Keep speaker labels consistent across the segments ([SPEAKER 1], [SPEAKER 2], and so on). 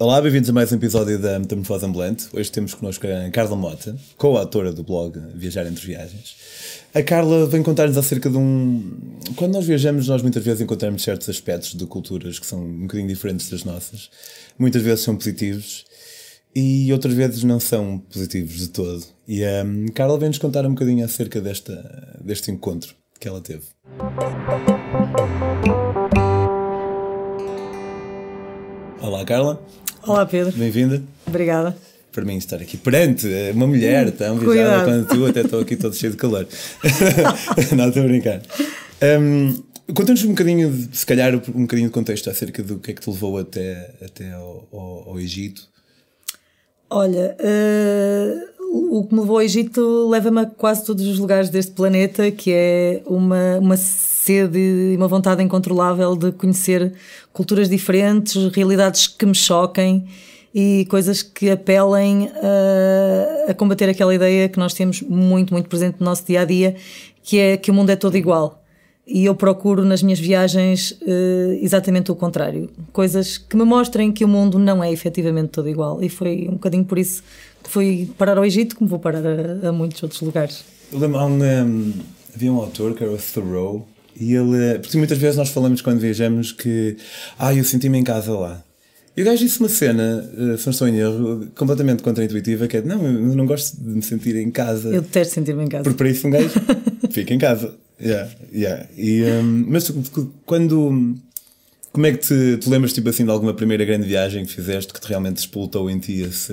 [SPEAKER 1] Olá, bem-vindos a mais um episódio da Metamorfose Ambulante. Hoje temos connosco a Carla Mota, co-autora do blog Viajar Entre Viagens. A Carla vem contar-nos acerca de um. Quando nós viajamos, nós muitas vezes encontramos certos aspectos de culturas que são um bocadinho diferentes das nossas. Muitas vezes são positivos e outras vezes não são positivos de todo. E a um, Carla vem-nos contar um bocadinho acerca desta, deste encontro que ela teve. Olá, Carla.
[SPEAKER 2] Olá, Pedro.
[SPEAKER 1] Bem-vinda.
[SPEAKER 2] Obrigada.
[SPEAKER 1] Para mim, estar aqui perante uma mulher tão viajada quando tu, até estou aqui todo cheio de calor. Não, estou a brincar. Um, Conta-nos um bocadinho, se calhar, um bocadinho de contexto acerca do que é que te levou até, até ao, ao, ao Egito.
[SPEAKER 2] Olha, uh, o que me levou ao Egito leva-me a quase todos os lugares deste planeta, que é uma, uma sede e uma vontade incontrolável de conhecer culturas diferentes, realidades que me choquem e coisas que apelem a, a, combater aquela ideia que nós temos muito, muito presente no nosso dia a dia, que é que o mundo é todo igual. E eu procuro nas minhas viagens uh, exatamente o contrário. Coisas que me mostrem que o mundo não é efetivamente todo igual. E foi um bocadinho por isso que fui parar ao Egito, como vou parar a, a muitos outros lugares.
[SPEAKER 1] Eu lembro, um, havia um autor que era o Thoreau, e ele. Porque muitas vezes nós falamos quando viajamos que. Ah, eu senti-me em casa lá. E o gajo disse uma cena, eh, se não estou em erro, completamente contraintuitiva, que é não, eu não gosto de me sentir em casa.
[SPEAKER 2] Eu detesto sentir-me em casa.
[SPEAKER 1] Porque para isso um gajo fica em casa. Yeah, yeah. E, um, mas quando. Como é que te, te lembras tipo assim de alguma primeira grande viagem que fizeste que te realmente expultou em ti esse.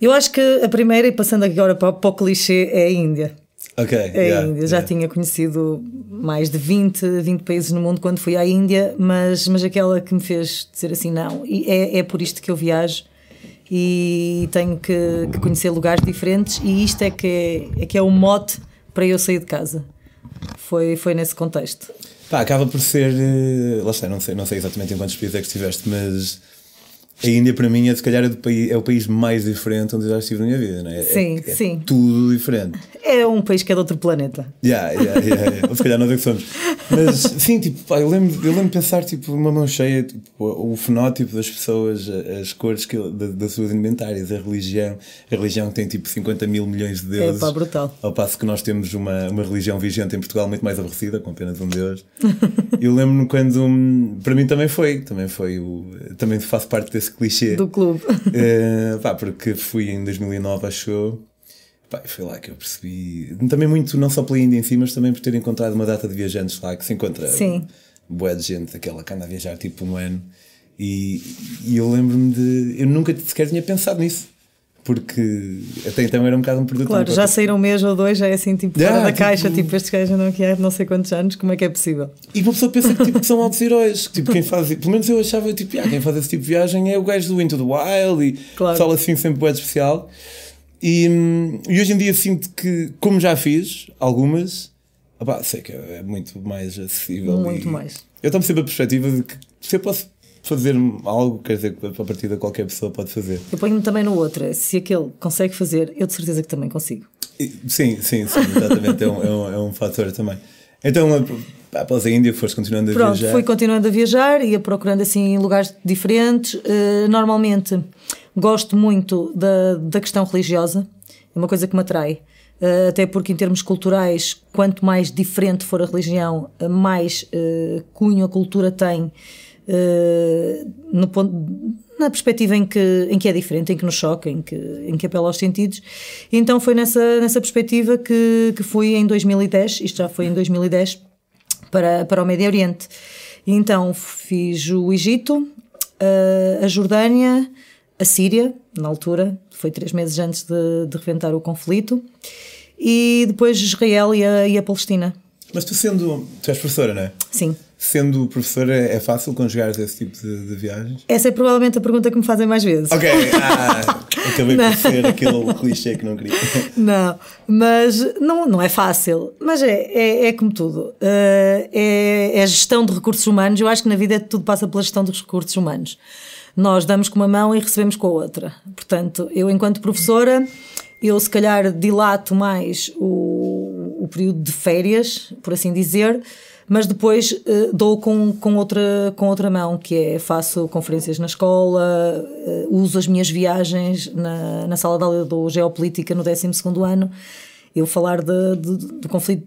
[SPEAKER 2] Eu acho que a primeira, e passando agora para, para o clichê, é a Índia.
[SPEAKER 1] Ok.
[SPEAKER 2] A yeah, Índia. Já yeah. tinha conhecido mais de 20, 20 países no mundo quando fui à Índia, mas, mas aquela que me fez dizer assim: não, e é, é por isto que eu viajo e tenho que, que conhecer lugares diferentes, e isto é que é, é que é o mote para eu sair de casa. Foi, foi nesse contexto.
[SPEAKER 1] Pá, acaba por ser. Eh, lá está, não sei, não sei exatamente em quantos países é que estiveste, mas a Índia para mim é se calhar é, é o país mais diferente onde eu já estive na minha vida, não é?
[SPEAKER 2] Sim,
[SPEAKER 1] é,
[SPEAKER 2] é sim.
[SPEAKER 1] Tudo diferente.
[SPEAKER 2] É um país que é de outro planeta.
[SPEAKER 1] Yeah, yeah, yeah, yeah. Ou se calhar nós é que somos. Mas sim, tipo, pá, eu lembro, eu lembro de pensar, tipo, uma mão cheia, tipo, o fenótipo das pessoas, as cores que, das suas indumentares, a religião. A religião tem tipo 50 mil milhões de deuses.
[SPEAKER 2] É pá, brutal.
[SPEAKER 1] Ao passo que nós temos uma, uma religião vigente em Portugal muito mais aborrecida, com apenas um Deus. eu lembro-me quando. Para mim também foi, também foi o. Também faço parte desse clichê.
[SPEAKER 2] Do clube.
[SPEAKER 1] Uh, pá, porque fui em 2009, acho Pá, foi lá que eu percebi. Também muito, não só pela Índia em si, mas também por ter encontrado uma data de viajantes lá que se encontra.
[SPEAKER 2] Sim.
[SPEAKER 1] Boa de gente, aquela que anda a viajar tipo um ano. E, e eu lembro-me de. Eu nunca sequer tinha pensado nisso. Porque até então era um bocado um produto.
[SPEAKER 2] Claro, já saíram um mês ou dois, já é assim, tipo, yeah, fora da tipo... caixa, tipo, estes gajos andam aqui há não sei quantos anos, como é que é possível?
[SPEAKER 1] E uma pessoa pensa que, tipo, são altos heróis. Tipo, quem faz. Pelo menos eu achava, tipo, ah, quem faz esse tipo de viagem é o gajo do Into the Wild e claro. fala assim sempre é especial. E, e, hoje em dia sinto que, como já fiz algumas, opá, sei que é muito mais acessível.
[SPEAKER 2] Muito mais.
[SPEAKER 1] Eu estou sempre a perspectiva de que se eu posso fazer algo, quer dizer, que a partir de qualquer pessoa pode fazer.
[SPEAKER 2] Eu ponho-me também no outro, se aquele consegue fazer, eu de certeza que também consigo.
[SPEAKER 1] Sim, sim, sim, exatamente, é, um, é, um, é um fator também. Então, após a Índia, foste continuando a
[SPEAKER 2] Pronto,
[SPEAKER 1] viajar?
[SPEAKER 2] fui continuando a viajar, ia procurando assim lugares diferentes. Uh, normalmente Gosto muito da, da questão religiosa, é uma coisa que me atrai. Uh, até porque, em termos culturais, quanto mais diferente for a religião, mais uh, cunho a cultura tem uh, no ponto, na perspectiva em que, em que é diferente, em que nos choca, em que, em que apela aos sentidos. Então, foi nessa, nessa perspectiva que, que fui em 2010, isto já foi em 2010, para, para o Médio Oriente. então, fiz o Egito, a Jordânia a Síria, na altura, foi três meses antes de, de reventar o conflito, e depois Israel e a, e a Palestina.
[SPEAKER 1] Mas tu sendo. Tu és professora, não é?
[SPEAKER 2] Sim.
[SPEAKER 1] Sendo professora, é fácil conjugar esse tipo de, de, viagens?
[SPEAKER 2] Essa é provavelmente a pergunta que me fazem mais vezes.
[SPEAKER 1] Ok, ah, acabei por ser aquele clichê que não queria.
[SPEAKER 2] Não, mas não, não é fácil. Mas é, é, é como tudo. Uh, é, é gestão de recursos humanos. Eu acho que na vida tudo passa pela gestão dos recursos humanos. Nós damos com uma mão e recebemos com a outra. Portanto, eu, enquanto professora, eu se calhar dilato mais o, o período de férias, por assim dizer, mas depois uh, dou com, com, outra, com outra mão, que é faço conferências na escola, uh, uso as minhas viagens na, na sala de aula do Geopolítica no 12 ano, eu falar de, do conflito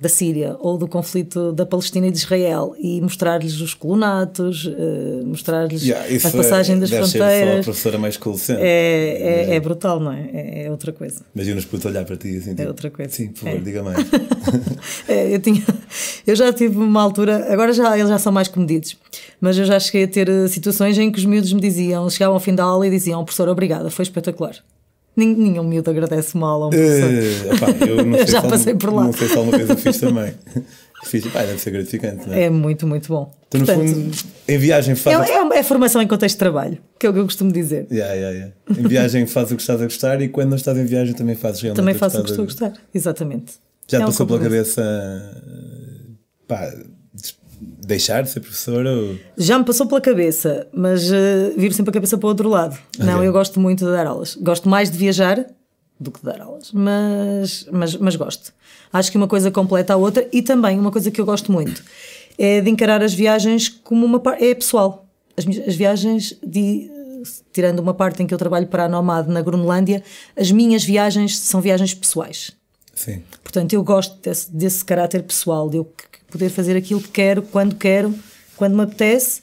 [SPEAKER 2] da Síria ou do conflito da Palestina e de Israel e mostrar-lhes os colonatos, uh, mostrar-lhes yeah, a passagem é, das deve fronteiras. Ser
[SPEAKER 1] só a professora mais colecente.
[SPEAKER 2] É, é, é, brutal, não é? é? é outra coisa.
[SPEAKER 1] Imagina-nos por olhar para ti assim.
[SPEAKER 2] É tipo, outra coisa.
[SPEAKER 1] Sim, por favor,
[SPEAKER 2] é.
[SPEAKER 1] diga mais.
[SPEAKER 2] é, eu, tinha, eu já tive uma altura, agora já, eles já são mais comedidos, mas eu já cheguei a ter eh, situações em que os miúdos me diziam, chegavam ao fim da aula e diziam: professor, obrigada, foi espetacular. Nenhum miúdo agradece mal a um professor. Uh,
[SPEAKER 1] epá, eu
[SPEAKER 2] já passei por lá.
[SPEAKER 1] Não sei se alguma vez eu fiz também. fiz, pá, deve ser gratificante, não é?
[SPEAKER 2] É muito, muito bom.
[SPEAKER 1] Então, no Portanto, fundo, em viagem faz.
[SPEAKER 2] É, é, é, formação em contexto de trabalho, que é o que eu costumo dizer.
[SPEAKER 1] Yeah, yeah, yeah. Em viagem faz o que estás a gostar e quando não estás em viagem também fazes realmente
[SPEAKER 2] Também faço o que estou a gostar, exatamente.
[SPEAKER 1] Já é passou pela cabeça. Pá, deixar de ser professora? Ou...
[SPEAKER 2] Já me passou pela cabeça, mas uh, viro sempre a cabeça para o outro lado. Okay. Não, eu gosto muito de dar aulas. Gosto mais de viajar do que de dar aulas, mas, mas, mas gosto. Acho que uma coisa completa a outra e também uma coisa que eu gosto muito é de encarar as viagens como uma parte. é pessoal. As, as viagens, de, tirando uma parte em que eu trabalho para a Nomad na Groenlândia, as minhas viagens são viagens pessoais.
[SPEAKER 1] Sim.
[SPEAKER 2] Portanto, eu gosto desse, desse caráter pessoal, de eu poder fazer aquilo que quero, quando quero, quando me apetece.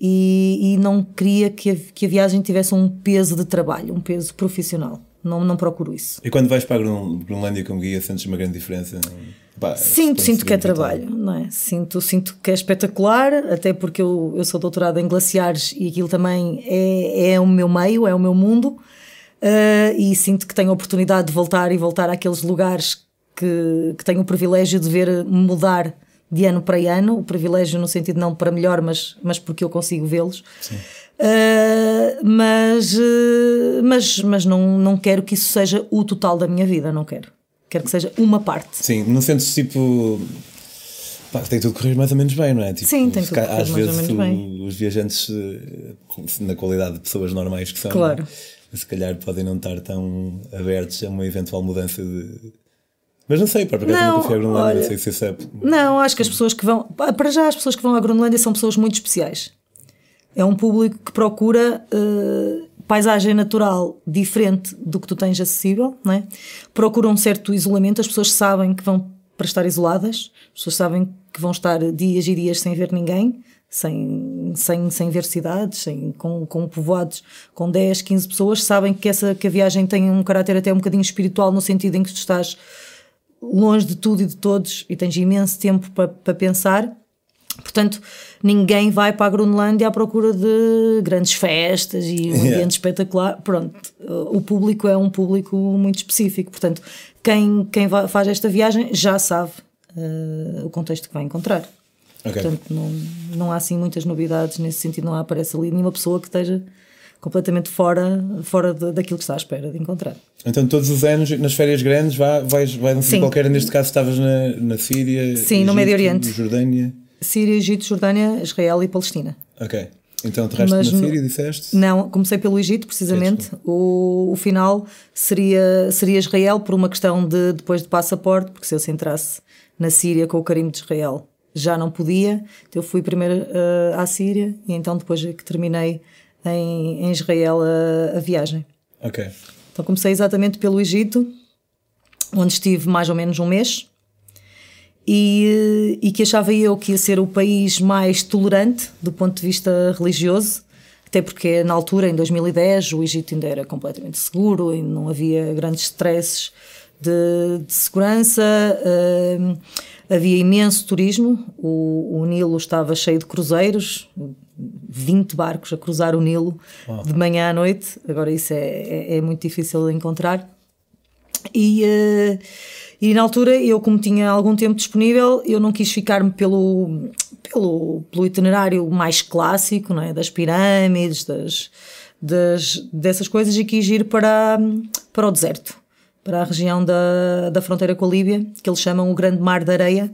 [SPEAKER 2] E, e não queria que a, que a viagem tivesse um peso de trabalho, um peso profissional. Não, não procuro isso.
[SPEAKER 1] E quando vais para a Groenlândia como guia, sentes uma grande diferença?
[SPEAKER 2] Pá, sinto, sinto que é trabalho, não é? Sinto, sinto que é espetacular, até porque eu, eu sou doutorada em glaciares e aquilo também é, é o meu meio, é o meu mundo. Uh, e sinto que tenho a oportunidade de voltar e voltar àqueles lugares que, que tenho o privilégio de ver mudar de ano para ano, o privilégio no sentido não para melhor, mas, mas porque eu consigo vê-los. Uh, mas uh, mas, mas não, não quero que isso seja o total da minha vida, não quero. Quero que seja uma parte.
[SPEAKER 1] Sim, não sentes tipo. Pá, tem tudo correr mais ou menos bem, não é? Tipo,
[SPEAKER 2] Sim, tem tudo correr
[SPEAKER 1] Às
[SPEAKER 2] vezes
[SPEAKER 1] o,
[SPEAKER 2] bem.
[SPEAKER 1] os viajantes, eh, na qualidade de pessoas normais que são,
[SPEAKER 2] claro.
[SPEAKER 1] Se calhar podem não estar tão abertos a uma eventual mudança de, mas não sei, para porque não, nunca fui à Groenlândia, não sei se isso é.
[SPEAKER 2] Não, acho que as pessoas que vão. Para já, as pessoas que vão à Groenlândia são pessoas muito especiais. É um público que procura uh, paisagem natural diferente do que tu tens acessível, não é? procura um certo isolamento. As pessoas sabem que vão para estar isoladas, as pessoas sabem que vão estar dias e dias sem ver ninguém, sem, sem, sem ver cidades, sem, com, com povoados com 10, 15 pessoas, sabem que, essa, que a viagem tem um caráter até um bocadinho espiritual, no sentido em que tu estás longe de tudo e de todos e tens imenso tempo para, pensar. Portanto, ninguém vai para a Groenlândia à procura de grandes festas e um ambiente yeah. espetacular. Pronto, o público é um público muito específico. Portanto, quem, quem faz esta viagem já sabe uh, o contexto que vai encontrar. Okay. Portanto, não, não há assim muitas novidades nesse sentido. Não aparece ali nenhuma pessoa que esteja completamente fora, fora de, daquilo que está à espera de encontrar.
[SPEAKER 1] Então, todos os anos, nas férias grandes, vai, vais, vai um sítio qualquer, neste caso estavas na, na Síria,
[SPEAKER 2] Sim, Egito, no Médio Oriente.
[SPEAKER 1] Jordânia.
[SPEAKER 2] Síria, Egito, Jordânia, Israel e Palestina.
[SPEAKER 1] Ok. Então, terrestre na Síria, disseste?
[SPEAKER 2] Não, comecei pelo Egito, precisamente. O, o final seria, seria Israel, por uma questão de depois de passaporte, porque se eu se entrasse na Síria com o carimbo de Israel já não podia. Então, eu fui primeiro uh, à Síria e então depois é que terminei em, em Israel a, a, viagem.
[SPEAKER 1] Ok.
[SPEAKER 2] Então comecei exatamente pelo Egito, onde estive mais ou menos um mês, e, e que achava eu que ia ser o país mais tolerante do ponto de vista religioso, até porque na altura, em 2010, o Egito ainda era completamente seguro e não havia grandes stresses de, de segurança. Uh, havia imenso turismo, o, o Nilo estava cheio de cruzeiros, 20 barcos a cruzar o Nilo oh. de manhã à noite. Agora isso é, é, é muito difícil de encontrar. E, uh, e na altura, eu como tinha algum tempo disponível, eu não quis ficar-me pelo, pelo, pelo itinerário mais clássico, não é? das pirâmides, das, das, dessas coisas, e quis ir para, para o deserto, para a região da, da fronteira com a Líbia, que eles chamam o Grande Mar da Areia,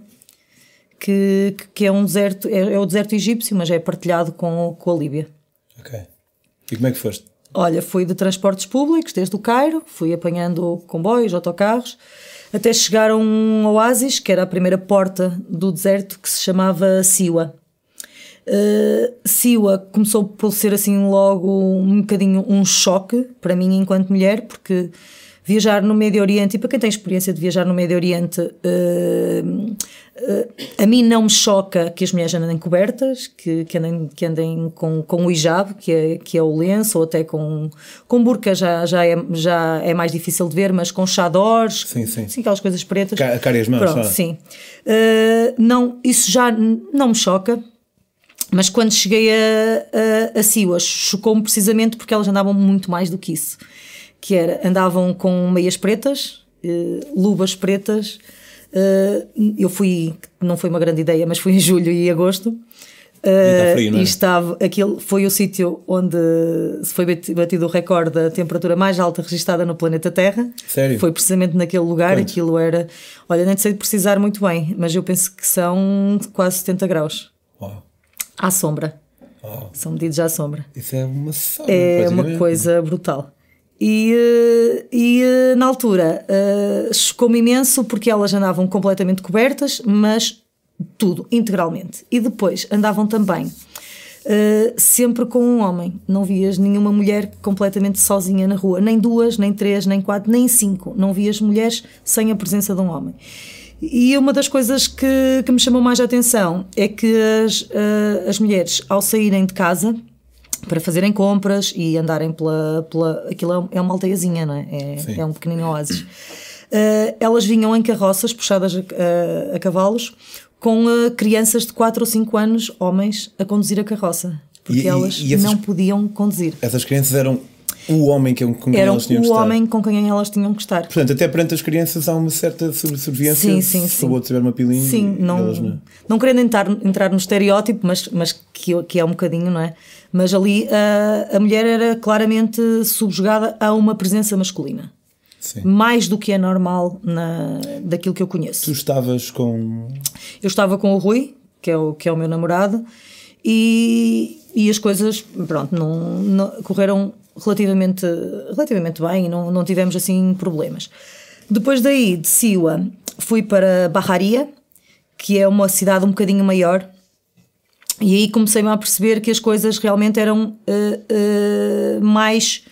[SPEAKER 2] que, que é um deserto, é, é, o deserto egípcio, mas é partilhado com, com a Líbia.
[SPEAKER 1] Ok. E como é que foste?
[SPEAKER 2] Olha, fui de transportes públicos desde o Cairo, fui apanhando comboios, autocarros, até chegar a um oásis, que era a primeira porta do deserto, que se chamava Siwa. Uh, Siwa começou por ser assim logo um bocadinho um choque para mim enquanto mulher, porque viajar no Médio Oriente, e para quem tem experiência de viajar no Médio Oriente, uh, uh, a mim não me choca que as mulheres andem cobertas, que, que andem, que andem com, com o hijab, que é, que é o lenço, ou até com, com burca já, já, é, já é mais difícil de ver, mas com chadores,
[SPEAKER 1] sim, sim.
[SPEAKER 2] Sim, aquelas coisas pretas.
[SPEAKER 1] Ca cara as mãos,
[SPEAKER 2] Pronto, sim. Uh, não, isso já não me choca. Mas quando cheguei a, a, a Siwas, chocou-me precisamente porque elas andavam muito mais do que isso que era, andavam com meias pretas, uh, luvas pretas, uh, eu fui, não foi uma grande ideia, mas fui em julho e agosto, uh, e, tá frio, é? e estava, aquele foi o sítio onde se foi batido o recorde da temperatura mais alta registada no planeta Terra.
[SPEAKER 1] Sério?
[SPEAKER 2] Foi precisamente naquele lugar, Quanto? aquilo era, olha, nem sei precisar muito bem, mas eu penso que são quase 70 graus.
[SPEAKER 1] Uau.
[SPEAKER 2] À sombra.
[SPEAKER 1] Uau.
[SPEAKER 2] São medidos à sombra.
[SPEAKER 1] Isso é uma
[SPEAKER 2] É uma coisa brutal. E, eh, e eh, na altura uh, chocou-me imenso porque elas andavam completamente cobertas, mas tudo, integralmente. E depois andavam também uh, sempre com um homem. Não vias nenhuma mulher completamente sozinha na rua, nem duas, nem três, nem quatro, nem cinco. Não vias mulheres sem a presença de um homem. E uma das coisas que, que me chamou mais a atenção é que as, uh, as mulheres, ao saírem de casa, para fazerem compras e andarem pela. pela aquilo é uma aldeiazinha, não é? É, é um pequenino oásis. Uh, elas vinham em carroças puxadas a, a, a cavalos com uh, crianças de 4 ou 5 anos, homens, a conduzir a carroça. Porque e, elas e essas, não podiam conduzir.
[SPEAKER 1] Essas crianças eram o homem com quem
[SPEAKER 2] Eram
[SPEAKER 1] elas tinham
[SPEAKER 2] que estar. o homem com quem elas tinham que estar.
[SPEAKER 1] Portanto, até perante as crianças há uma certa subserviência
[SPEAKER 2] sim, sim,
[SPEAKER 1] se o outro tiver uma pilinha.
[SPEAKER 2] Sim, não, não, não querendo entrar, entrar no estereótipo, mas, mas que, que é um bocadinho, não é? Mas ali a, a mulher era claramente subjugada a uma presença masculina.
[SPEAKER 1] Sim.
[SPEAKER 2] Mais do que é normal na, daquilo que eu conheço.
[SPEAKER 1] Tu estavas com.
[SPEAKER 2] Eu estava com o Rui, que é o, que é o meu namorado, e, e as coisas, pronto, não, não correram relativamente, relativamente bem e não, não tivemos assim problemas. Depois daí, de Siwa, fui para Barraria, que é uma cidade um bocadinho maior, e aí comecei-me a perceber que as coisas realmente eram uh, uh, mais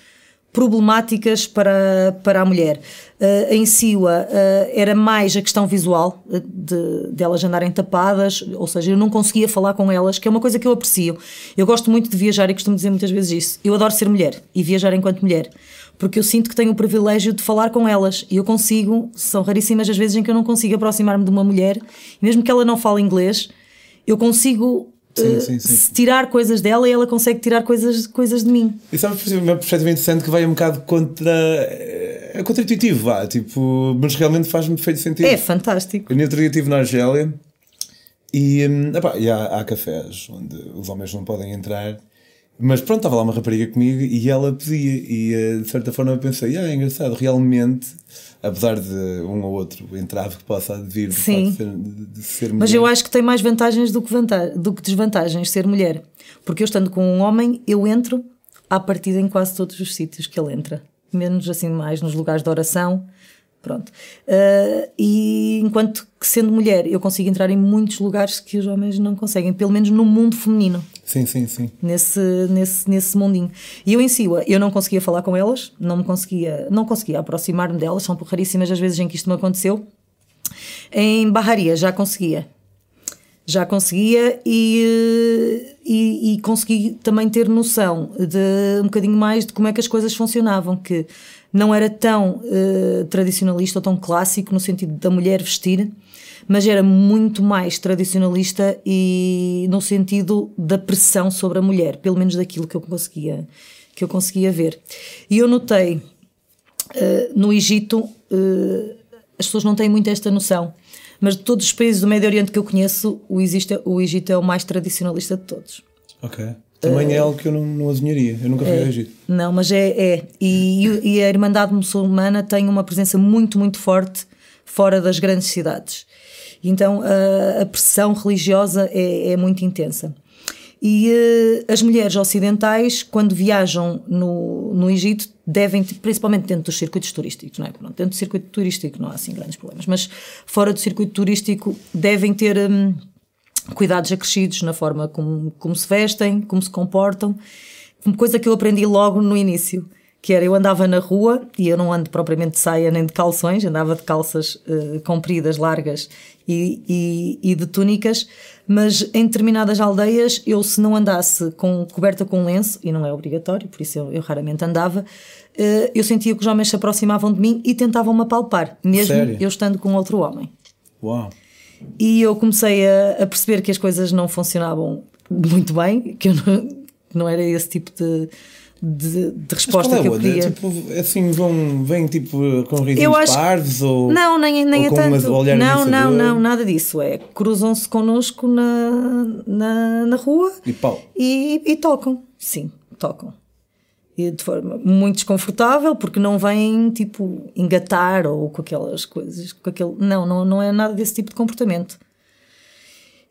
[SPEAKER 2] problemáticas para, para a mulher. Uh, em Siwa uh, era mais a questão visual de, de elas andarem tapadas, ou seja, eu não conseguia falar com elas, que é uma coisa que eu aprecio. Eu gosto muito de viajar e costumo dizer muitas vezes isso. Eu adoro ser mulher e viajar enquanto mulher, porque eu sinto que tenho o privilégio de falar com elas e eu consigo, são raríssimas as vezes em que eu não consigo aproximar-me de uma mulher, mesmo que ela não fale inglês, eu consigo
[SPEAKER 1] Sim, sim, sim.
[SPEAKER 2] tirar coisas dela e ela consegue tirar coisas, coisas de mim.
[SPEAKER 1] E sabe, uma perspectiva interessante que vai um bocado contra. É contra-intuitivo, vá, tipo, mas realmente faz-me feito sentido.
[SPEAKER 2] É fantástico.
[SPEAKER 1] Eu no outro dia estive na Argélia e, hum, epá, e há, há cafés onde os homens não podem entrar mas pronto, estava lá uma rapariga comigo e ela pedia, e eh, de certa forma eu pensei, ah, é engraçado, realmente, apesar de um ou outro entrave que possa vir de, Sim. de, ser, de ser mulher.
[SPEAKER 2] Mas eu acho que tem mais vantagens do que, vantagem, do que desvantagens ser mulher. Porque eu estando com um homem, eu entro à partida em quase todos os sítios que ele entra. Menos assim mais nos lugares de oração Pronto. Uh, e enquanto que sendo mulher, eu consigo entrar em muitos lugares que os homens não conseguem, pelo menos no mundo feminino.
[SPEAKER 1] Sim, sim, sim.
[SPEAKER 2] Nesse, nesse, nesse mundinho. E eu em si, eu não conseguia falar com elas, não me conseguia, não conseguia aproximar-me delas, são raríssimas as vezes em que isto me aconteceu. Em barraria já conseguia. Já conseguia e, e, e consegui também ter noção de um bocadinho mais de como é que as coisas funcionavam, que não era tão uh, tradicionalista ou tão clássico no sentido da mulher vestir, mas era muito mais tradicionalista e no sentido da pressão sobre a mulher, pelo menos daquilo que eu conseguia, que eu conseguia ver. E eu notei uh, no Egito, uh, as pessoas não têm muito esta noção, mas de todos os países do Médio Oriente que eu conheço, o Egito, o Egito é o mais tradicionalista de todos.
[SPEAKER 1] Ok. Também é algo que eu não, não adivinharia. Eu nunca fui
[SPEAKER 2] é,
[SPEAKER 1] ao Egito.
[SPEAKER 2] Não, mas é. é. E, e, a Irmandade Muçulmana tem uma presença muito, muito forte fora das grandes cidades. Então a, a pressão religiosa é, é muito intensa. E uh, as mulheres ocidentais, quando viajam no, no Egito, devem, principalmente dentro dos circuitos turísticos, não é? Pronto, dentro do circuito turístico não há assim grandes problemas, mas fora do circuito turístico devem ter um, cuidados acrescidos na forma como, como se vestem, como se comportam, coisa que eu aprendi logo no início que era eu andava na rua e eu não ando propriamente de saia nem de calções, andava de calças uh, compridas, largas e, e, e, de túnicas, mas em determinadas aldeias eu se não andasse com, coberta com lenço, e não é obrigatório, por isso eu, eu raramente andava, uh, eu sentia que os homens se aproximavam de mim e tentavam-me apalpar, mesmo Sério? eu estando com outro homem.
[SPEAKER 1] Uau!
[SPEAKER 2] E eu comecei a, a perceber que as coisas não funcionavam muito bem, que eu não, não era esse tipo de de, de resposta é que eu queria.
[SPEAKER 1] Tipo, assim, vão, vêm tipo com risinhos acho... parvos ou.
[SPEAKER 2] Não, nem, nem é tanto. Não, não, não, nada disso. É cruzam-se connosco na, na, na rua
[SPEAKER 1] e, pau.
[SPEAKER 2] E, e tocam. Sim, tocam. E de forma muito desconfortável, porque não vêm tipo engatar ou com aquelas coisas. Com aquele... Não, não, não é nada desse tipo de comportamento.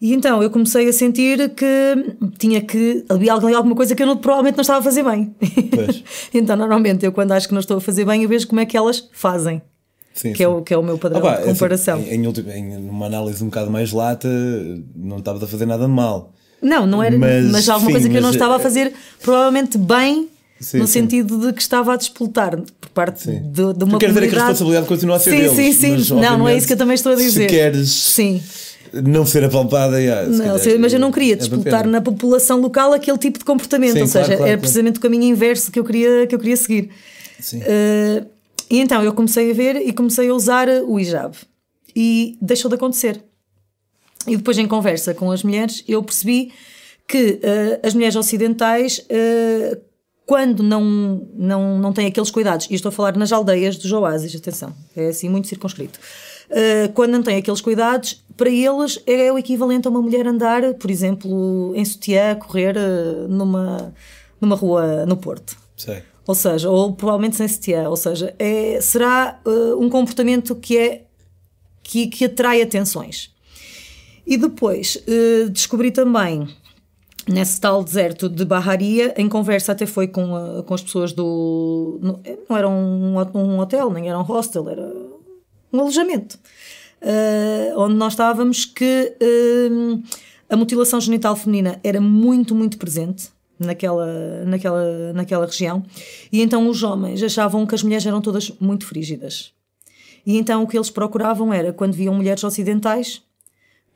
[SPEAKER 2] E então eu comecei a sentir que tinha que. Havia alguma coisa que eu não, provavelmente não estava a fazer bem. então, normalmente, eu quando acho que não estou a fazer bem, eu vejo como é que elas fazem. Sim, que, sim. É o, que é o meu padrão ah, de comparação.
[SPEAKER 1] Assim, em, em, em, uma análise um bocado mais lata, não estava a fazer nada de mal.
[SPEAKER 2] Não, não era. Mas, mas alguma sim, coisa que eu não estava a é- fazer provavelmente bem Sim, no sim. sentido de que estava a disputar por parte de, de uma tu
[SPEAKER 1] comunidade.
[SPEAKER 2] quer
[SPEAKER 1] dizer que a responsabilidade continua a ser
[SPEAKER 2] sim,
[SPEAKER 1] deles.
[SPEAKER 2] Sim, sim, sim. Não, não é isso que eu também estou a dizer.
[SPEAKER 1] Se queres sim não ser apalpada. Yeah,
[SPEAKER 2] não, calhar, mas eu não queria disputar na população local aquele tipo de comportamento, Sim, ou seja, claro, era precisamente o caminho inverso que eu queria, que eu queria seguir. Uh, e então eu comecei a ver e comecei a usar o hijab e deixou de acontecer. E depois, em conversa com as mulheres, eu percebi que uh, as mulheres ocidentais, uh, quando não, não, não têm aqueles cuidados, e estou a falar nas aldeias dos oásis, atenção, é assim muito circunscrito quando não têm aqueles cuidados, para eles é o equivalente a uma mulher andar, por exemplo, em sutiã, correr uh, numa, numa rua no Porto.
[SPEAKER 1] Sei.
[SPEAKER 2] Ou seja, ou provavelmente sem sutiã. Ou seja, é, será uh, um comportamento que é que, que atrai atenções. E depois descobri também nesse tal deserto de Barraria, em conversa até foi com, com as pessoas do. Não, não era um, um hotel, nem era um hostel, era um alojamento, uh, onde nós estávamos, que uh, a mutilação genital feminina era muito, muito presente naquela, naquela, naquela região, e então os homens achavam que as mulheres eram todas muito frígidas. E então o que eles procuravam era, quando viam mulheres ocidentais,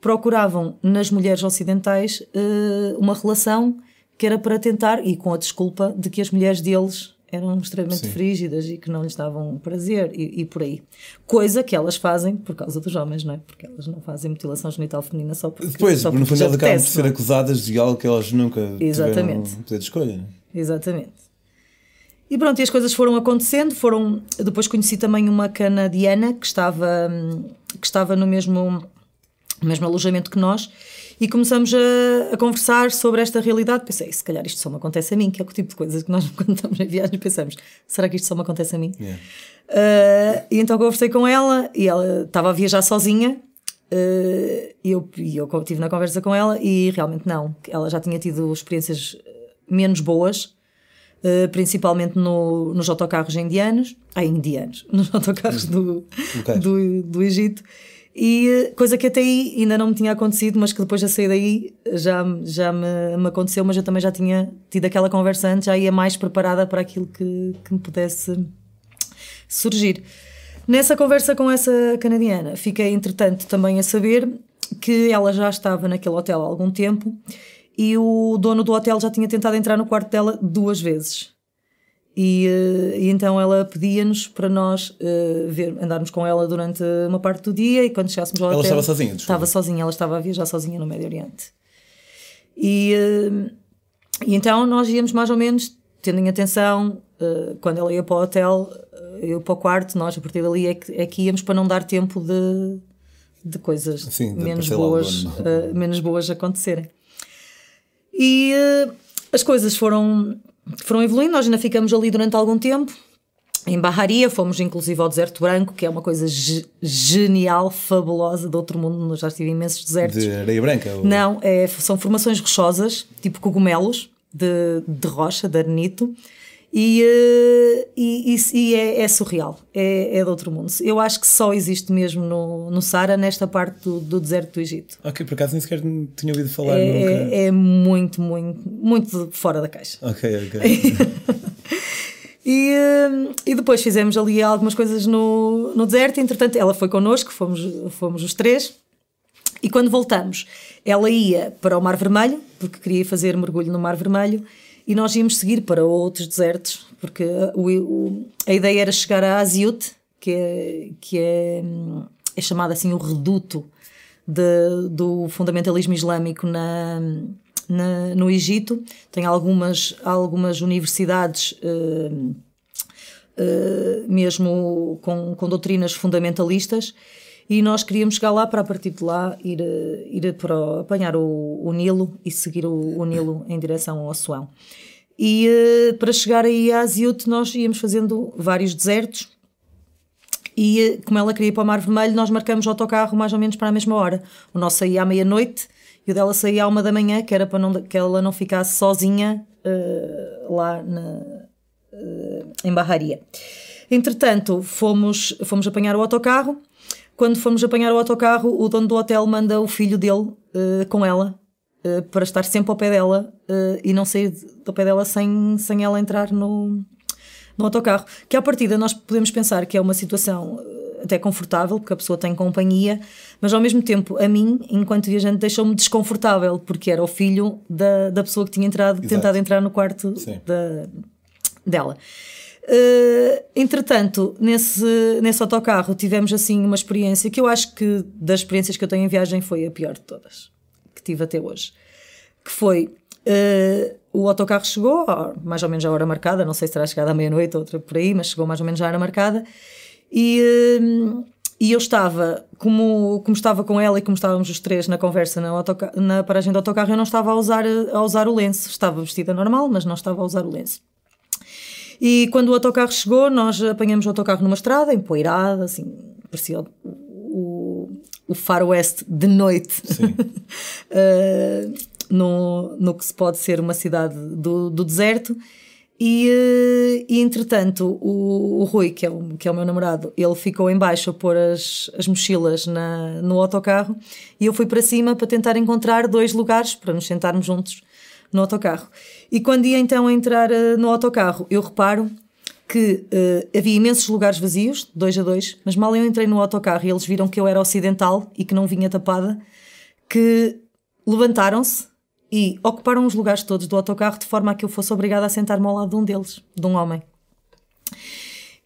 [SPEAKER 2] procuravam nas mulheres ocidentais uh, uma relação que era para tentar, e com a desculpa de que as mulheres deles eram extremamente Sim. frígidas e que não lhes davam prazer e, e, por aí. Coisa que elas fazem por causa dos homens, não é? Porque elas não fazem mutilação genital feminina só porque.
[SPEAKER 1] Depois,
[SPEAKER 2] só
[SPEAKER 1] porque no elas acabam por ser é? acusadas de algo que elas nunca Exatamente. tiveram poder de escolha. Não é?
[SPEAKER 2] Exatamente. E pronto, e as coisas foram acontecendo. Foram, depois conheci também uma canadiana que estava, que estava no mesmo, no mesmo alojamento que nós e começamos a, a, conversar sobre esta realidade. Pensei, se calhar isto só me acontece a mim, que é o tipo de coisas que nós, quando estamos em viagem, pensamos: será que isto só me acontece a mim?
[SPEAKER 1] Yeah.
[SPEAKER 2] Uh, e então conversei com ela e ela estava a viajar sozinha. Uh, e eu, eu estive na conversa com ela e realmente não. Ela já tinha tido experiências menos boas, Uh, principalmente no, nos autocarros indianos, ah, indianos, nos autocarros do, do, do Egito, e coisa que até aí ainda não me tinha acontecido, mas que depois de sair daí já, já me, me aconteceu, mas eu também já tinha tido aquela conversa antes, já ia mais preparada para aquilo que, que me pudesse surgir. Nessa conversa com essa canadiana, fiquei entretanto também a saber que ela já estava naquele hotel há algum tempo e o dono do hotel já tinha tentado entrar no quarto dela duas vezes. E, uh, e, então ela pedia-nos para nós uh, ver, andarmos com ela durante uma parte do dia e quando chegássemos ao
[SPEAKER 1] ela
[SPEAKER 2] hotel.
[SPEAKER 1] Ela estava sozinha,
[SPEAKER 2] desculpa. Estava sozinha, ela estava a viajar sozinha no Médio Oriente. E, uh, e então nós íamos mais ou menos tendo em atenção, quando ela ia para o hotel, eu para o quarto, nós a partir dali é que, é que íamos para não dar tempo de, de coisas Sim, menos, boas, menos boas acontecerem. E as coisas foram foram evoluindo, nós ainda ficamos ali durante algum tempo em Barraria, fomos inclusive ao Deserto Branco, que é uma coisa ge genial, fabulosa, de outro mundo. Eu já estive em imensos desertos.
[SPEAKER 1] De areia branca? Ou...
[SPEAKER 2] Não, é, são formações rochosas, tipo cogumelos de, de rocha, de arenito. E, uh, e, e, e é, é, surreal, é, é de outro mundo. Eu acho que só existe mesmo no, no Sara, nesta parte do, do deserto do Egito.
[SPEAKER 1] Ok, por acaso nem sequer tinha ouvido falar.
[SPEAKER 2] É,
[SPEAKER 1] nunca.
[SPEAKER 2] é muito, muito, muito fora da caixa.
[SPEAKER 1] Ok, ok.
[SPEAKER 2] E, uh, e depois fizemos ali algumas coisas no, no deserto. Entretanto, ela foi connosco, fomos, fomos os três. E quando voltamos, ela ia para o Mar Vermelho, porque queria fazer mergulho no Mar Vermelho, e nós íamos seguir para outros desertos, porque o, o, a ideia era chegar a Aziut, que é, que é, é chamado assim o reduto de, do fundamentalismo islâmico na, na, no Egito. Tem algumas, algumas universidades. Uh, uh, mesmo com, com doutrinas fundamentalistas, e nós queríamos chegar lá para a partir de lá ir, ir para apanhar o, o Nilo e seguir o, o, Nilo em direção ao Assuão. E uh, para chegar aí a Aziut nós íamos fazendo vários desertos e uh, como ela queria ir para o Mar Vermelho nós marcamos o autocarro mais ou menos para a mesma hora. O nosso saía à meia-noite e o dela saía à uma da manhã que era para não, que ela não ficasse sozinha uh, lá na, em Barraria. Entretanto, fomos, fomos apanhar o autocarro quando fomos apanhar o autocarro, o dono do hotel manda o filho dele uh, com ela uh, para estar sempre ao pé dela uh, e não sair do pé dela sem, sem ela entrar no, no autocarro. Que à partida nós podemos pensar que é uma situação até confortável, porque a pessoa tem companhia, mas ao mesmo tempo, a mim, enquanto viajante, deixou-me desconfortável, porque era o filho da, da pessoa que tinha entrado, tentado entrar no quarto da, dela. Uh, entretanto, nesse, nesse autocarro tivemos assim uma experiência que eu acho que das experiências que eu tenho em viagem foi a pior de todas que tive até hoje. Que foi uh, o autocarro chegou mais ou menos à hora marcada, não sei se terá chegado à meia-noite ou outra por aí, mas chegou mais ou menos à hora marcada. E, uh, e eu estava, como, como estava com ela e como estávamos os três na conversa na, na paragem do autocarro, eu não estava a usar, a usar o lenço. Estava vestida normal, mas não estava a usar o lenço. E quando o autocarro chegou, nós apanhamos o autocarro numa estrada, empoeirada, assim, parecia o, o, o faroeste de noite. uh, no, no que se pode ser uma cidade do, do deserto. E, uh, e entretanto, o, o, Rui, que é o, que é o meu namorado, ele ficou embaixo a pôr as, as mochilas na, no autocarro e eu fui para cima para tentar encontrar dois lugares para nos sentarmos juntos no autocarro. E quando ia então entrar uh, no autocarro, eu reparo que uh, havia imensos lugares vazios, dois a dois, mas mal eu entrei no autocarro e eles viram que eu era ocidental e que não vinha tapada, que levantaram-se e ocuparam os lugares todos do autocarro de forma a que eu fosse obrigada a sentar-me ao lado de um deles, de um homem.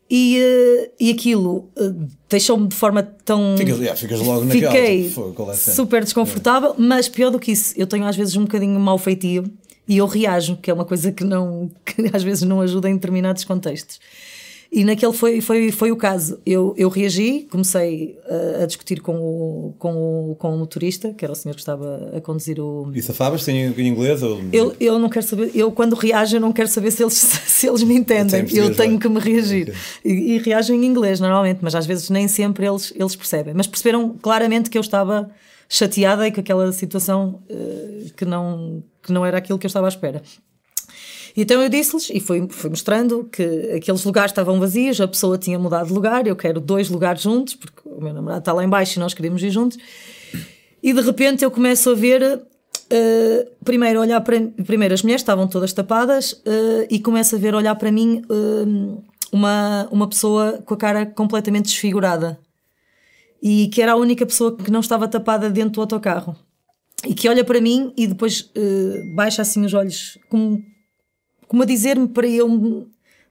[SPEAKER 2] E, uh, e aquilo uh, deixou-me de forma tão.
[SPEAKER 1] Ficas, yeah, ficas logo naquela.
[SPEAKER 2] Fiquei tipo, super desconfortável, mas pior do que isso, eu tenho às vezes um bocadinho mau feitio e eu reajo, que é uma coisa que, não, que às vezes não ajuda em determinados contextos. E naquele foi, foi, foi o caso. Eu, eu reagi, comecei a, a discutir com o, com, o, com o motorista, que era o senhor que estava a conduzir o.
[SPEAKER 1] E safavas? Tem em inglês? Ou...
[SPEAKER 2] Eu, eu não quero saber, eu quando reajo, eu não quero saber se eles, se eles me entendem. Eu tenho que me reagir. Okay. E, e reajo em inglês normalmente, mas às vezes nem sempre eles, eles percebem. Mas perceberam claramente que eu estava chateada e com aquela situação uh, que, não, que não era aquilo que eu estava à espera. Então eu disse-lhes, e fui, fui mostrando que aqueles lugares estavam vazios, a pessoa tinha mudado de lugar, eu quero dois lugares juntos, porque o meu namorado está lá embaixo e nós queríamos ir juntos. E de repente eu começo a ver, uh, primeiro olhar para primeiro as mulheres estavam todas tapadas uh, e começo a ver olhar para mim uh, uma, uma pessoa com a cara completamente desfigurada e que era a única pessoa que não estava tapada dentro do autocarro e que olha para mim e depois baixa assim os olhos como como a dizer-me para eu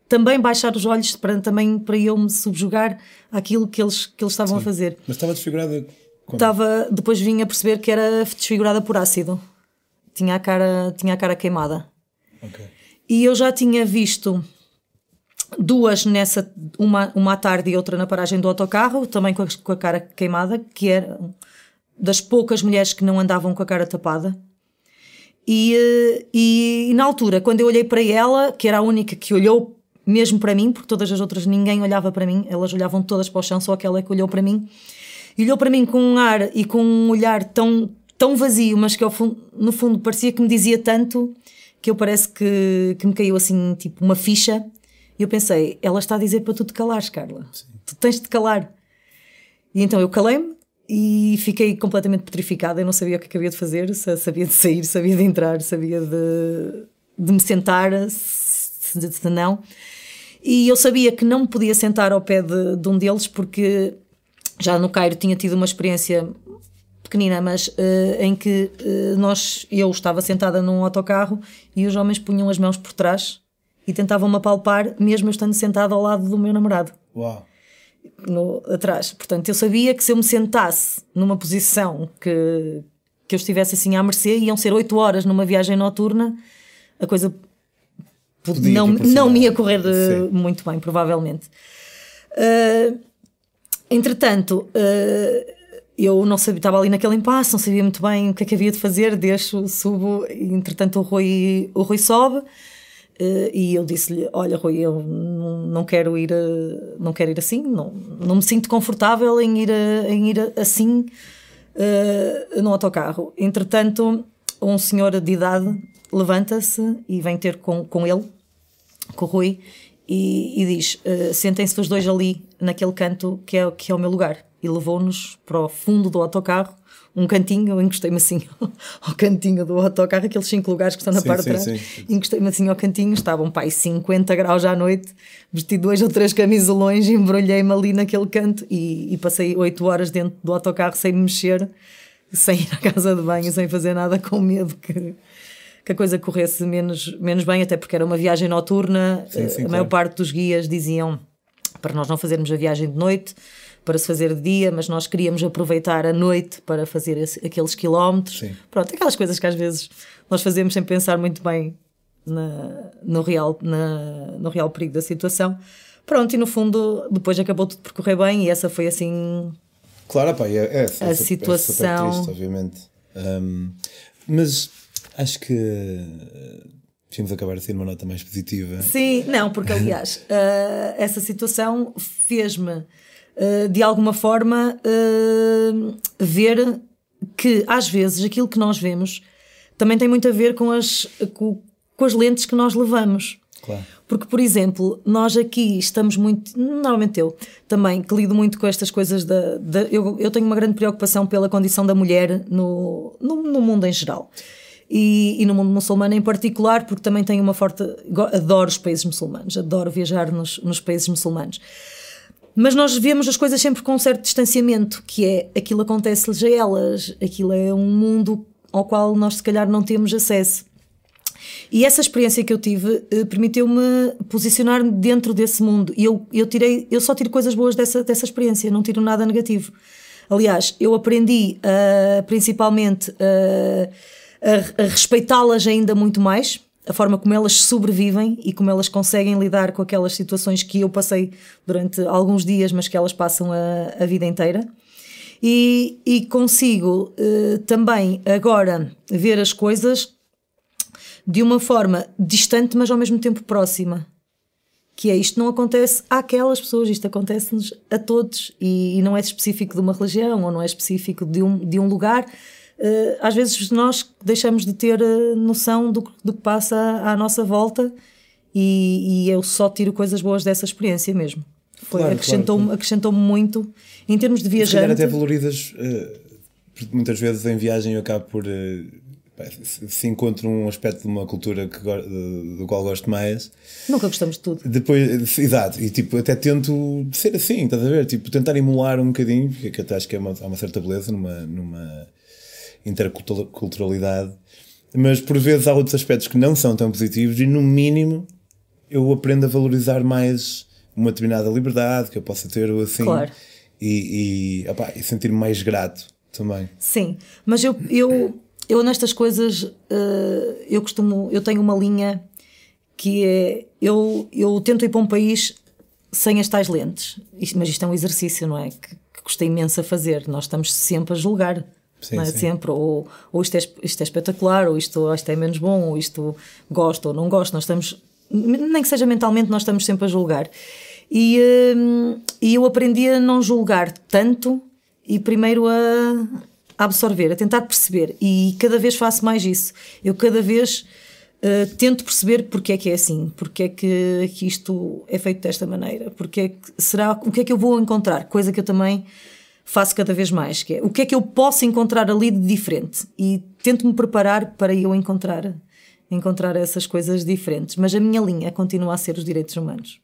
[SPEAKER 2] também baixar os olhos, para, também para eu me subjugar àquilo que eles, que eles estavam Sim. a fazer.
[SPEAKER 1] Mas estava desfigurada
[SPEAKER 2] quando? Estava, depois vim a perceber que era desfigurada por ácido. Tinha a cara, tinha a cara queimada. Okay. E eu já tinha visto duas nessa, uma, uma à tarde e outra na paragem do autocarro, também com a, com a cara queimada, que era das poucas mulheres que não andavam com a cara tapada. E, e, e, na altura, quando eu olhei para ela, que era a única que olhou mesmo para mim, porque todas as outras ninguém olhava para mim, elas olhavam todas para o chão, só aquela é que olhou para mim. E olhou para mim com um ar e com um olhar tão, tão vazio, mas que ao fundo, no fundo parecia que me dizia tanto que eu parece que, que me caiu assim, tipo, uma ficha. E eu pensei, ela está a dizer para tu te calares, Carla. Sim. Tu tens de te calar. E então eu calei-me e fiquei completamente petrificada. Eu não sabia o que havia de fazer, sabia de sair, sabia de entrar, sabia de, de me sentar, se, se não. E eu sabia que não me podia sentar ao pé de, de um deles porque já no Cairo tinha tido uma experiência pequenina, mas uh, em que uh, nós, eu estava sentada num autocarro e os homens punham as mãos por trás e tentavam-me apalpar, mesmo eu estando sentada ao lado do meu namorado.
[SPEAKER 1] Uau!
[SPEAKER 2] No, atrás. Portanto, eu sabia que se eu me sentasse numa posição que, que eu estivesse assim à mercê, iam ser 8 horas numa viagem noturna, a coisa Podia não, não me ia correr eh, Sim. muito bem, provavelmente. Uh, entretanto, uh, eu não sabia, estava ali naquele impasse, não sabia muito bem o que é que havia de fazer, deixo, subo, entretanto o Rui, o Rui sobe. Uh, e eu disse-lhe: Olha, Rui, eu não, não, quero ir, uh, não quero ir assim, não, não me sinto confortável em ir, uh, em ir assim uh, no autocarro. Entretanto, um senhor de idade levanta-se e vem ter com, com ele, com o Rui, e, e diz: Sentem-se os dois ali, naquele canto que é, que é o meu lugar. E levou-nos para o fundo do autocarro um cantinho, eu encostei-me assim ao cantinho do autocarro, aqueles cinco lugares que estão na sim, parte de trás, encostei-me assim ao cantinho, estavam pai 50 graus à noite, vesti dois ou três camisolões, embrulhei-me ali naquele canto e, e passei oito horas dentro do autocarro sem me mexer, sem ir à casa de banho, sem fazer nada, com medo que, que a coisa corresse menos, menos bem, até porque era uma viagem noturna, sim, sim, a maior parte dos guias diziam para nós não fazermos a viagem de noite, para se fazer de dia, mas nós queríamos aproveitar a noite para fazer esse, aqueles quilómetros. Sim. Pronto, aquelas coisas que às vezes nós fazemos sem pensar muito bem na, no, real, na, no real perigo da situação. Pronto, e no fundo, depois acabou tudo por correr bem e essa foi assim.
[SPEAKER 1] Claro, pá, é, é,
[SPEAKER 2] essa, a situação.
[SPEAKER 1] É triste, obviamente. Um, mas acho que Vimos acabar assim numa nota mais positiva.
[SPEAKER 2] Sim, não, porque aliás, uh, essa situação fez-me eh, de alguma forma, uh, ver que às vezes aquilo que nós vemos também tem muito a ver com as, com, com as lentes que nós levamos.
[SPEAKER 1] Claro.
[SPEAKER 2] Porque, por exemplo, nós aqui estamos muito. Normalmente eu também, que lido muito com estas coisas da. da eu, eu tenho uma grande preocupação pela condição da mulher no, no, no mundo em geral. E, e, no mundo muçulmano em particular, porque também tenho uma forte. Adoro os países muçulmanos, adoro viajar nos, nos países muçulmanos. Mas nós vemos as coisas sempre com um certo distanciamento, que é aquilo acontece-lhes a elas, aquilo é um mundo ao qual nós se calhar não temos acesso. E essa experiência que eu tive eh, permitiu-me posicionar-me dentro desse mundo. E eu, eu, tirei, eu só tiro coisas boas dessa, dessa experiência, não tiro nada negativo. Aliás, eu aprendi uh, principalmente uh, a, a respeitá-las ainda muito mais a forma como elas sobrevivem e como elas conseguem lidar com aquelas situações que eu passei durante alguns dias, mas que elas passam a, a vida inteira. E, e consigo uh, também agora ver as coisas de uma forma distante, mas ao mesmo tempo próxima. Que é isto não acontece àquelas pessoas, isto acontece-nos a todos e, e, não é específico de uma religião ou não é específico de um, de um lugar às vezes nós deixamos de ter uh, noção do, do, que passa à, nossa volta e, e, eu só tiro coisas boas dessa experiência mesmo. Foi, claro, acrescentou-me claro. acrescentou muito em termos de viajante. Se
[SPEAKER 1] até valorizas, uh, muitas vezes em viagem eu acabo por. se encontro um aspecto de uma cultura que, do qual gosto mais.
[SPEAKER 2] Nunca gostamos de tudo.
[SPEAKER 1] Depois, exato, e tipo, até tento ser assim, estás a ver? Tipo, tentar emular um bocadinho, porque até acho que é uma, há uma certa beleza numa, numa, interculturalidade, mas por vezes há outros aspectos que não são tão positivos e, no mínimo, eu aprendo a valorizar mais uma determinada liberdade que eu possa ter assim claro. e, e, e sentir-me mais grato também.
[SPEAKER 2] Sim, mas eu, eu, eu nestas coisas uh, eu costumo, eu tenho uma linha que é eu, eu tento ir para um país sem as tais lentes, mas isto é um exercício, não é? Que, que gostei imenso a fazer. Nós estamos sempre a julgar Sim, é? Sempre, ou, ou isto, é, isto é espetacular, ou isto, ou isto é menos bom, ou isto gosto ou não gosto. Nós estamos nem que seja mentalmente, nós estamos sempre a julgar. E, hum, e eu aprendi a não julgar tanto e primeiro a, a absorver, a tentar perceber. E cada vez faço mais isso. Eu cada vez uh, tento perceber porque é que é assim, porque é que, que isto é feito desta maneira, porque é que, será, o que é que eu vou encontrar, coisa que eu também faço cada vez mais, que é o que é que eu posso encontrar ali de diferente e tento-me preparar para eu encontrar encontrar essas coisas diferentes, mas a minha linha continua a ser os direitos humanos.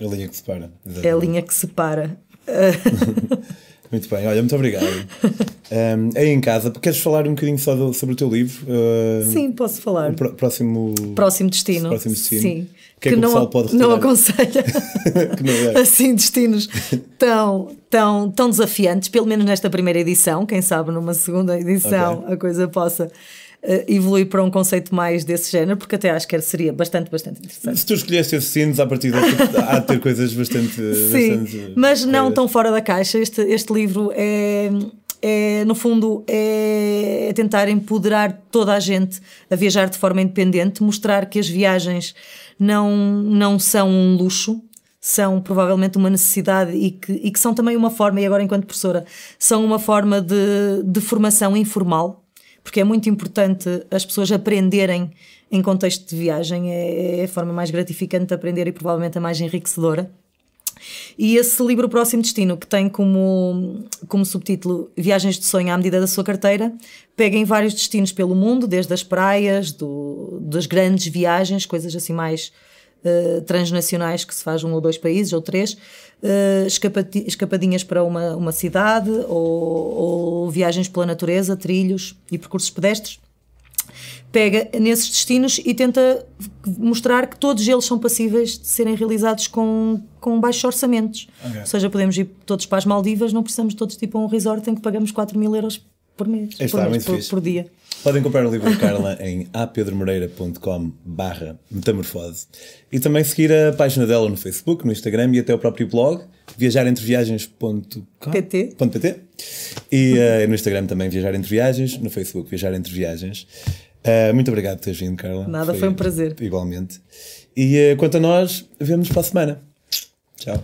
[SPEAKER 1] A linha que separa.
[SPEAKER 2] Exatamente. É a linha que separa.
[SPEAKER 1] muito bem, olha, muito obrigado. um, aí em casa, queres falar um bocadinho só do, sobre o teu livro?
[SPEAKER 2] Uh, Sim, posso falar.
[SPEAKER 1] O próximo,
[SPEAKER 2] próximo destino.
[SPEAKER 1] Próximo destino.
[SPEAKER 2] Sim.
[SPEAKER 1] Que, é que, que não, pode
[SPEAKER 2] não aconselha que não é. assim destinos tão, tão, tão desafiantes, pelo menos nesta primeira edição. Quem sabe numa segunda edição okay. a coisa possa uh, evoluir para um conceito mais desse género, porque até acho que seria bastante, bastante interessante.
[SPEAKER 1] Se tu escolheste esses sinos, a partir daqui há de ter coisas bastante.
[SPEAKER 2] Sim,
[SPEAKER 1] bastante
[SPEAKER 2] mas não tão fora da caixa. Este, este livro é. É, no fundo, é tentar empoderar toda a gente a viajar de forma independente, mostrar que as viagens não, não são um luxo, são provavelmente uma necessidade e que, e que são também uma forma, e agora enquanto professora, são uma forma de, de formação informal, porque é muito importante as pessoas aprenderem em contexto de viagem, é, é a forma mais gratificante de aprender e provavelmente a mais enriquecedora. E esse livro Próximo Destino, que tem como, como subtítulo Viagens de Sonho à medida da sua carteira, pega em vários destinos pelo mundo, desde as praias, do, das grandes viagens, coisas assim mais uh, transnacionais que se faz um ou dois países ou três, uh, escapadinhas para uma, uma cidade ou, ou viagens pela natureza, trilhos e percursos pedestres pega nesses destinos e tenta mostrar que todos eles são passíveis de serem realizados com, com baixos orçamentos. Okay. Ou seja, podemos ir todos para as Maldivas, não precisamos todos tipo a um resort em que pagamos 4 mil euros por mês,
[SPEAKER 1] Está,
[SPEAKER 2] por, mês, por, por, dia.
[SPEAKER 1] Podem comprar o livro de Carla em apedromoreira.com barra metamorfose e também seguir a página dela no Facebook, no Instagram e até o próprio blog viajarentreviagens.pt .pt. e uh, no Instagram também Viajar Entre Viagens, no Facebook Viajar Entre Viagens. Uh, muito obrigado por teres vindo, Carla.
[SPEAKER 2] Nada, foi, foi um prazer.
[SPEAKER 1] Igualmente. E uh, quanto a nós, vemos para a semana. Tchau.